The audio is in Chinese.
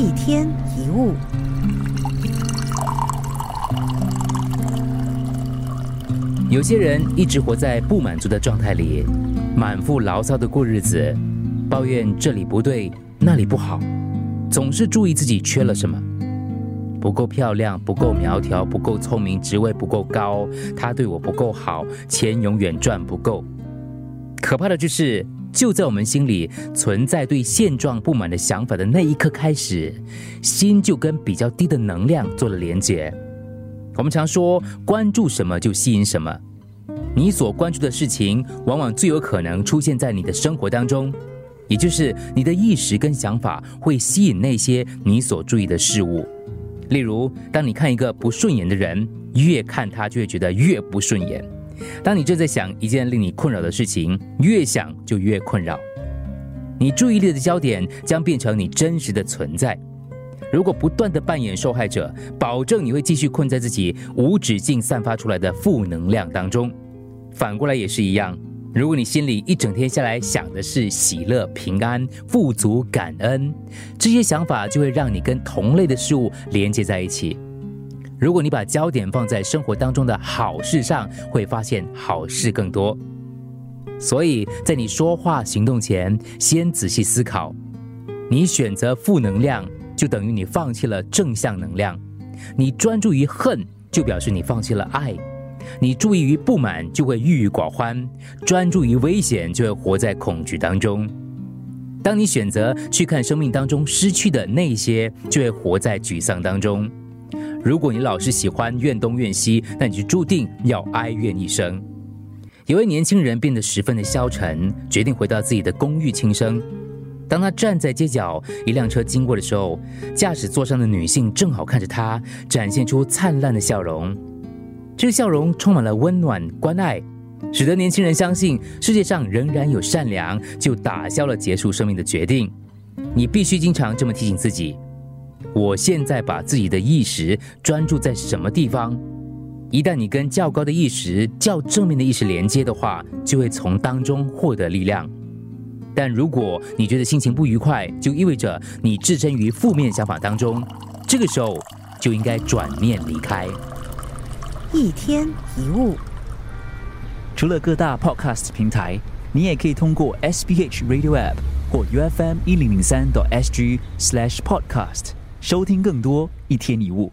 一天一物。有些人一直活在不满足的状态里，满腹牢骚的过日子，抱怨这里不对，那里不好，总是注意自己缺了什么，不够漂亮，不够苗条，不够聪明，职位不够高，他对我不够好，钱永远赚不够。可怕的就是，就在我们心里存在对现状不满的想法的那一刻开始，心就跟比较低的能量做了连接。我们常说，关注什么就吸引什么。你所关注的事情，往往最有可能出现在你的生活当中，也就是你的意识跟想法会吸引那些你所注意的事物。例如，当你看一个不顺眼的人，越看他就会觉得越不顺眼；当你正在想一件令你困扰的事情，越想就越困扰。你注意力的焦点将变成你真实的存在。如果不断的扮演受害者，保证你会继续困在自己无止境散发出来的负能量当中。反过来也是一样，如果你心里一整天下来想的是喜乐、平安、富足、感恩，这些想法就会让你跟同类的事物连接在一起。如果你把焦点放在生活当中的好事上，会发现好事更多。所以在你说话行动前，先仔细思考，你选择负能量。就等于你放弃了正向能量，你专注于恨，就表示你放弃了爱；你注意于不满，就会郁郁寡欢；专注于危险，就会活在恐惧当中。当你选择去看生命当中失去的那些，就会活在沮丧当中。如果你老是喜欢怨东怨西，那你就注定要哀怨一生。有位年轻人变得十分的消沉，决定回到自己的公寓轻生。当他站在街角，一辆车经过的时候，驾驶座上的女性正好看着他，展现出灿烂的笑容。这个笑容充满了温暖关爱，使得年轻人相信世界上仍然有善良，就打消了结束生命的决定。你必须经常这么提醒自己：我现在把自己的意识专注在什么地方？一旦你跟较高的意识、较正面的意识连接的话，就会从当中获得力量。但如果你觉得心情不愉快，就意味着你置身于负面想法当中，这个时候就应该转念离开。一天一物，除了各大 Podcast 平台，你也可以通过 SBH Radio App 或 UFM 一零零三 SG Slash Podcast 收听更多一天一物。